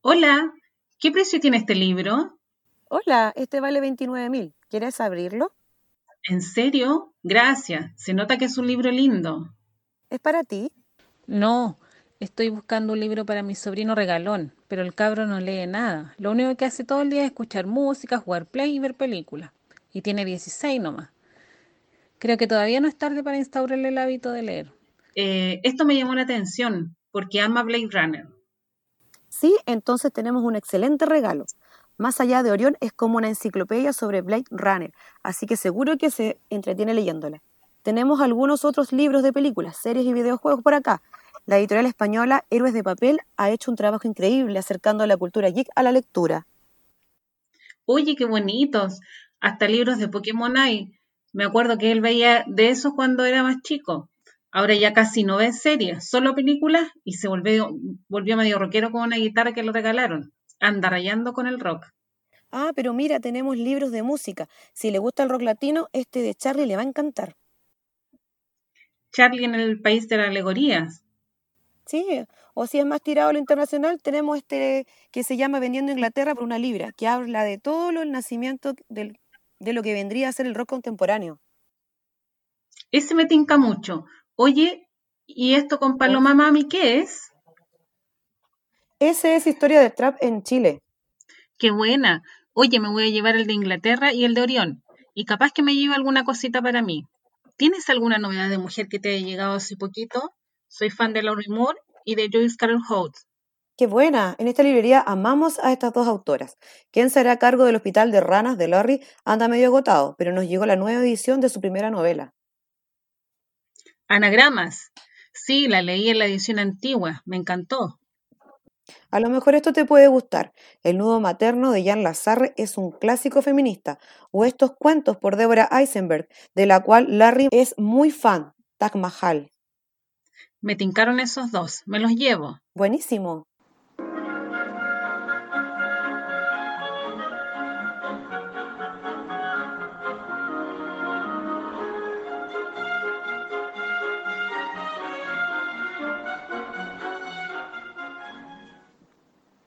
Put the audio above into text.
Hola, ¿qué precio tiene este libro? Hola, este vale 29 mil. ¿Quieres abrirlo? ¿En serio? Gracias. Se nota que es un libro lindo. ¿Es para ti? No, estoy buscando un libro para mi sobrino regalón, pero el cabro no lee nada. Lo único que hace todo el día es escuchar música, jugar play y ver películas. Y tiene 16 nomás. Creo que todavía no es tarde para instaurarle el hábito de leer. Eh, esto me llamó la atención porque ama Blade Runner. Sí, entonces tenemos un excelente regalo. Más allá de Orión es como una enciclopedia sobre Blade Runner, así que seguro que se entretiene leyéndola. Tenemos algunos otros libros de películas, series y videojuegos por acá. La editorial española Héroes de Papel ha hecho un trabajo increíble acercando la cultura geek a la lectura. Oye, qué bonitos. Hasta libros de Pokémon hay. Me acuerdo que él veía de esos cuando era más chico. Ahora ya casi no ve series, solo películas y se volvió, volvió medio rockero con una guitarra que le regalaron. Anda rayando con el rock. Ah, pero mira, tenemos libros de música. Si le gusta el rock latino, este de Charlie le va a encantar. Charlie en el país de las alegorías. Sí, o si es más tirado a lo internacional, tenemos este que se llama Vendiendo Inglaterra por una libra, que habla de todo lo, el nacimiento del, de lo que vendría a ser el rock contemporáneo. Ese me tinca mucho. Oye, ¿y esto con Paloma Mami qué es? Ese es Historia de Trap en Chile. Qué buena. Oye, me voy a llevar el de Inglaterra y el de Orión. Y capaz que me lleve alguna cosita para mí. ¿Tienes alguna novedad de mujer que te haya llegado hace poquito? Soy fan de Laurie Moore y de Joyce Carol Oates. Qué buena. En esta librería amamos a estas dos autoras. ¿Quién será a cargo del Hospital de Ranas de Laurie? Anda medio agotado, pero nos llegó la nueva edición de su primera novela. Anagramas. Sí, la leí en la edición antigua. Me encantó. A lo mejor esto te puede gustar. El nudo materno de Jan Lazarre es un clásico feminista, o estos cuentos por Deborah Eisenberg, de la cual Larry es muy fan, Taj Mahal. Me tincaron esos dos, me los llevo. Buenísimo.